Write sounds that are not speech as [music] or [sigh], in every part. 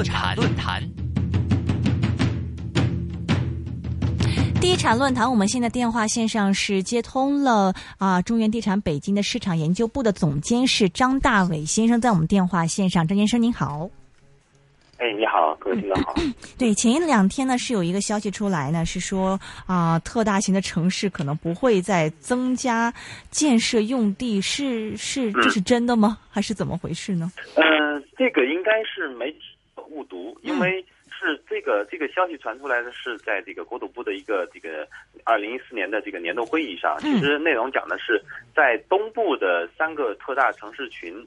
论坛，论坛。地产论坛，我们现在电话线上是接通了啊，中原地产北京的市场研究部的总监是张大伟先生，在我们电话线上，张先生您好。哎，你好，各位听众好。[clears throat] [laughs] 对，前一两天呢是有一个消息出来呢，是说啊，特大型的城市可能不会再增加建设用地，是是这是真的吗？还是怎么回事呢？嗯，这个应该是媒体误读，因为是这个这个消息传出来的是在这个国土部的一个这个二零一四年的这个年度会议上，其实内容讲的是在东部的三个特大城市群。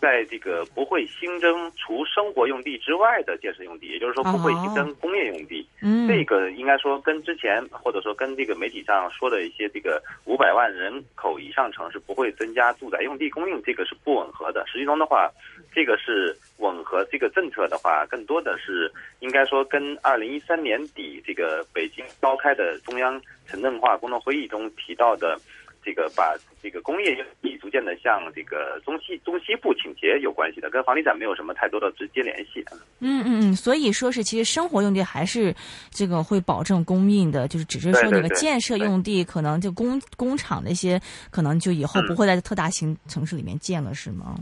在这个不会新增除生活用地之外的建设用地，也就是说不会新增工业用地。嗯，这个应该说跟之前或者说跟这个媒体上说的一些这个五百万人口以上城市不会增加住宅用地供应，这个是不吻合的。实际中的话，这个是吻合这个政策的话，更多的是应该说跟二零一三年底这个北京召开的中央城镇化工作会议中提到的。这个把这个工业用地逐渐的向这个中西中西部倾斜有关系的，跟房地产没有什么太多的直接联系。嗯嗯嗯，所以说是其实生活用地还是这个会保证供应的，就是只是说那个建设用地可能就工工厂那些可能就以后不会在特大型城市里面建了，是吗？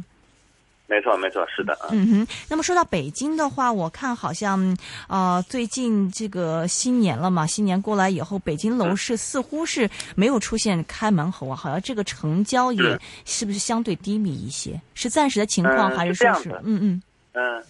没错，没错，是的。嗯哼，那么说到北京的话，我看好像，呃，最近这个新年了嘛，新年过来以后，北京楼市似乎是没有出现开门红啊，好像这个成交也是不是相对低迷一些？是暂时的情况，还是说是？嗯嗯嗯，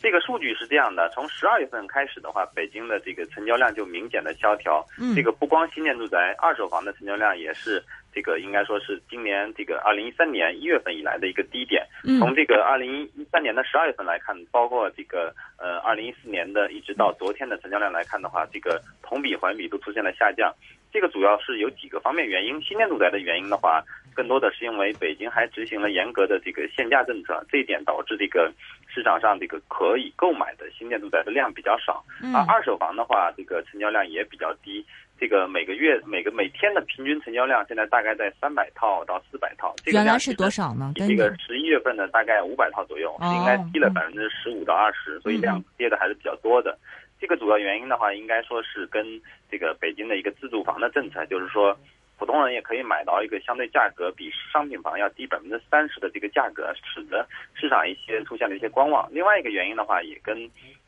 这个数据是这样的，从十二月份开始的话，北京的这个成交量就明显的萧条。嗯，这个不光新建住宅，二手房的成交量也是。这个应该说是今年这个二零一三年一月份以来的一个低点。从这个二零一三年的十二月份来看，包括这个呃二零一四年的一直到昨天的成交量来看的话，这个同比环比都出现了下降。这个主要是有几个方面原因。新建住宅的原因的话，更多的是因为北京还执行了严格的这个限价政策，这一点导致这个市场上这个可以购买的新建住宅的量比较少。而二手房的话，这个成交量也比较低。这个每个月每个每天的平均成交量现在大概在三百套到四百套，这个原来是多少呢？这个十一月份的大概五百套左右，是应该低了百分之十五到二十，所以量跌的还是比较多的。这个主要原因的话，应该说是跟这个北京的一个自住房的政策，就是说普通人也可以买到一个相对价格比商品房要低百分之三十的这个价格，使得市场一些出现了一些观望。另外一个原因的话，也跟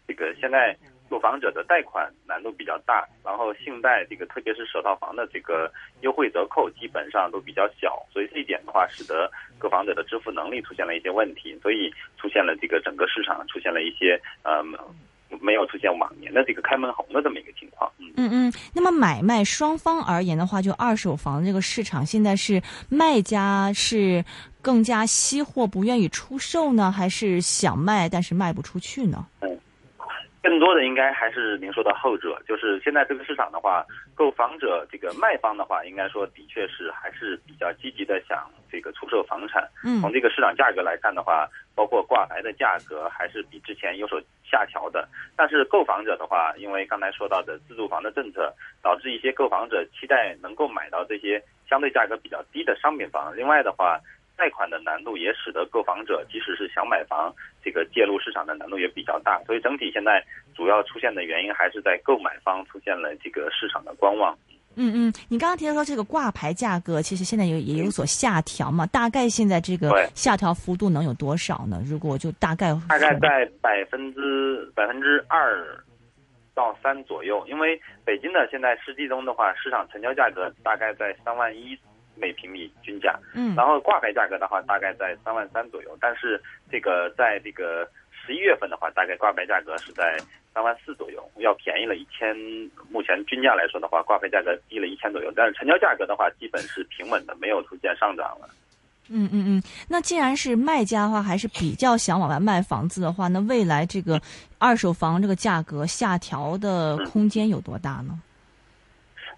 这个现在。购房者的贷款难度比较大，然后信贷这个特别是首套房的这个优惠折扣基本上都比较小，所以这一点的话，使得购房者的支付能力出现了一些问题，所以出现了这个整个市场出现了一些呃没有出现往年的这个开门红的这么一个情况。嗯嗯，那么买卖双方而言的话，就二手房这个市场现在是卖家是更加惜货不愿意出售呢，还是想卖但是卖不出去呢？嗯。更多的应该还是您说的后者，就是现在这个市场的话，购房者这个卖方的话，应该说的确是还是比较积极的想这个出售房产。嗯，从这个市场价格来看的话，包括挂牌的价格还是比之前有所下调的。但是购房者的话，因为刚才说到的自住房的政策，导致一些购房者期待能够买到这些相对价格比较低的商品房。另外的话。贷款的难度也使得购房者即使是想买房，这个介入市场的难度也比较大。所以整体现在主要出现的原因还是在购买方出现了这个市场的观望。嗯嗯，你刚刚提到说这个挂牌价格其实现在有也有所下调嘛？大概现在这个下调幅度能有多少呢？如果就大概大概在百分之百分之二到三左右。因为北京的现在实际中的话，市场成交价格大概在三万一。每平米均价，嗯，然后挂牌价格的话大概在三万三左右，但是这个在这个十一月份的话，大概挂牌价格是在三万四左右，要便宜了一千。目前均价来说的话，挂牌价格低了一千左右，但是成交价格的话基本是平稳的，没有出现上涨了。嗯嗯嗯，那既然是卖家的话，还是比较想往外卖房子的话，那未来这个二手房这个价格下调的空间有多大呢？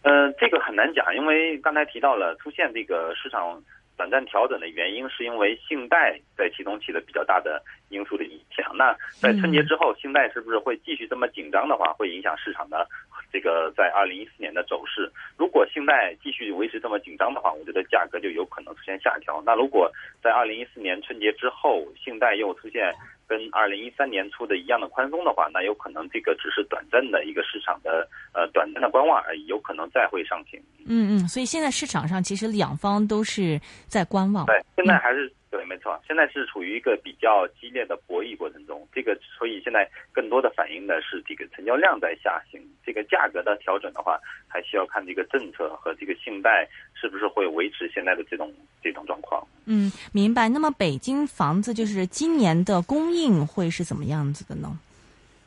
嗯，这个很难讲，因为刚才提到了出现这个市场短暂调整的原因，是因为信贷在其中起了比较大的因素的影响。那在春节之后，信贷是不是会继续这么紧张的话，会影响市场的这个在二零一四年的走势？如果信贷继续维持这么紧张的话，我觉得价格就有可能出现下调。那如果在二零一四年春节之后，信贷又出现跟二零一三年初的一样的宽松的话，那有可能这个只是短暂的一个市场的呃短暂的观望而已，有可能再会上行。嗯嗯，所以现在市场上其实两方都是在观望。对，现在还是。对，没错，现在是处于一个比较激烈的博弈过程中，这个所以现在更多的反映的是这个成交量在下行，这个价格的调整的话，还需要看这个政策和这个信贷是不是会维持现在的这种这种状况。嗯，明白。那么北京房子就是今年的供应会是怎么样子的呢？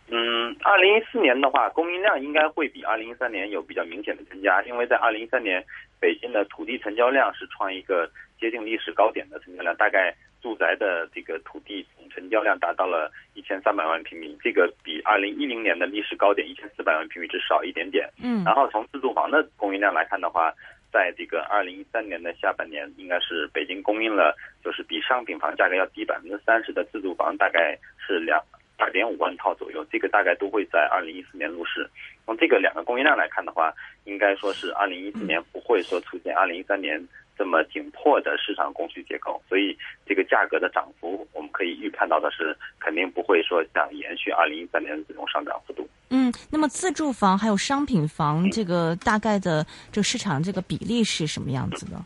嗯，二零一四年的话，供应量应该会比二零一三年有比较明显的增加，因为在二零一三年，北京的土地成交量是创一个。接近历史高点的成交量，大概住宅的这个土地总成交量达到了一千三百万平米，这个比二零一零年的历史高点一千四百万平米只少一点点。嗯，然后从自住房的供应量来看的话，在这个二零一三年的下半年，应该是北京供应了，就是比商品房价格要低百分之三十的自住房，大概是两二点五万套左右，这个大概都会在二零一四年入市。从这个两个供应量来看的话，应该说是二零一四年不会说出现二零一三年。这么紧迫的市场供需结构，所以这个价格的涨幅，我们可以预判到的是，肯定不会说像延续二零一三年的这种上涨幅度。嗯，那么自住房还有商品房这个大概的这个市场这个比例是什么样子的？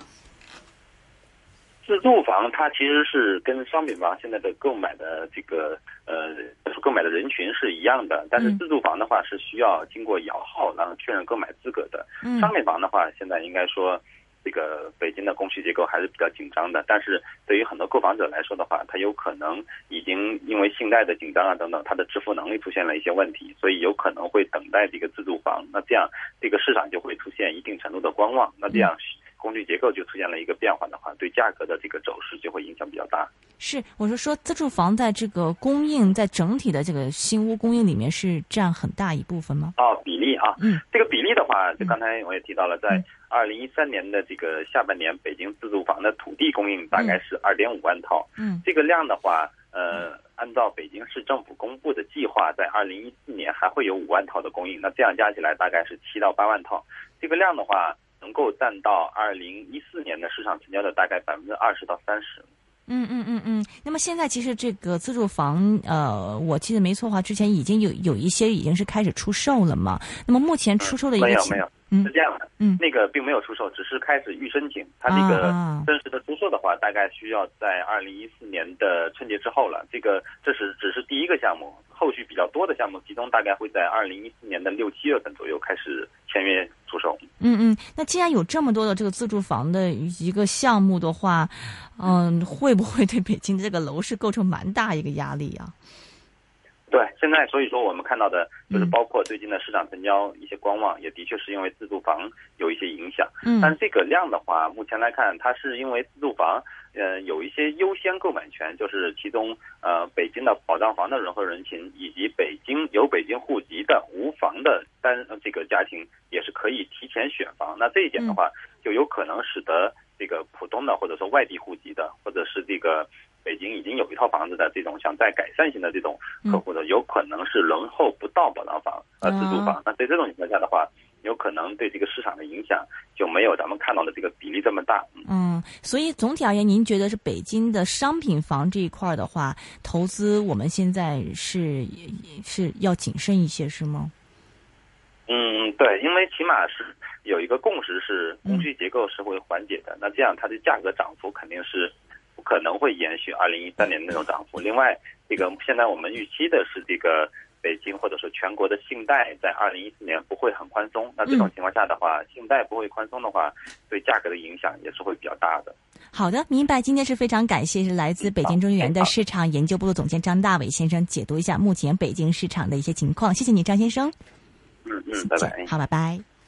自住房它其实是跟商品房现在的购买的这个呃购买的人群是一样的，但是自住房的话是需要经过摇号然后确认购买资格的。商品房的话，现在应该说。这个北京的供需结构还是比较紧张的，但是对于很多购房者来说的话，他有可能已经因为信贷的紧张啊等等，他的支付能力出现了一些问题，所以有可能会等待这个自住房。那这样这个市场就会出现一定程度的观望。那这样供需结构就出现了一个变化的话，对价格的这个走势就会影响比较大。是，我是说自住房在这个供应在整体的这个新屋供应里面是占很大一部分吗？哦，比例啊，嗯，这个比例的话，就刚才我也提到了，在。二零一三年的这个下半年，北京自住房的土地供应大概是二点五万套。嗯，这个量的话，呃，按照北京市政府公布的计划，在二零一四年还会有五万套的供应。那这样加起来大概是七到八万套。这个量的话，能够占到二零一四年的市场成交的大概百分之二十到三十。嗯嗯嗯嗯。那么现在其实这个自住房，呃，我记得没错的话，之前已经有有一些已经是开始出售了嘛。那么目前出售的一个没有没有。是这样的，嗯，那个并没有出售，只是开始预申请。它这个真实的出售的话，大概需要在二零一四年的春节之后了。这个这是只是第一个项目，后续比较多的项目集中大概会在二零一四年的六七月份左右开始签约出售。嗯嗯，那既然有这么多的这个自住房的一个项目的话，嗯，会不会对北京的这个楼市构成蛮大一个压力啊？对，现在所以说我们看到的就是包括最近的市场成交一些观望，也的确是因为自住房有一些影响。嗯，但这个量的话，目前来看，它是因为自住房，呃，有一些优先购买权，就是其中呃北京的保障房的人和人群，以及北京有北京户籍的无房的单这个家庭，也是可以提前选房。那这一点的话，就有可能使得这个普通的或者说外地户籍的，或者是这个。北京已经有一套房子的这种想再改善型的这种客户的，有可能是轮候不到保障房呃自住房。那在这种情况下的话，有可能对这个市场的影响就没有咱们看到的这个比例这么大。嗯，所以总体而言，您觉得是北京的商品房这一块的话，投资我们现在是是要谨慎一些，是吗？嗯，对，因为起码是有一个共识，是供需结构是会缓解的。那这样它的价格涨幅肯定是。可能会延续二零一三年那种涨幅。另外，这个现在我们预期的是，这个北京或者说全国的信贷在二零一四年不会很宽松。那这种情况下的话，信贷不会宽松的话，对价格的影响也是会比较大的。好的，明白。今天是非常感谢是来自北京中原的市场研究部的总监张大伟先生解读一下目前北京市场的一些情况。谢谢你，张先生。嗯嗯，拜拜。好，拜拜。